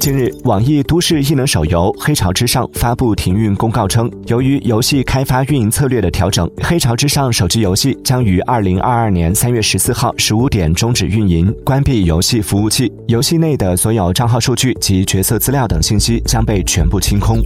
近日网易都市异能手游黑潮之上发布停运公告称由于游戏开发运营策略的调整黑潮之上手机游戏将于二零二二年三月十四号十五点终止运营关闭游戏服务器游戏内的所有账号数据及角色资料等信息将被全部清空。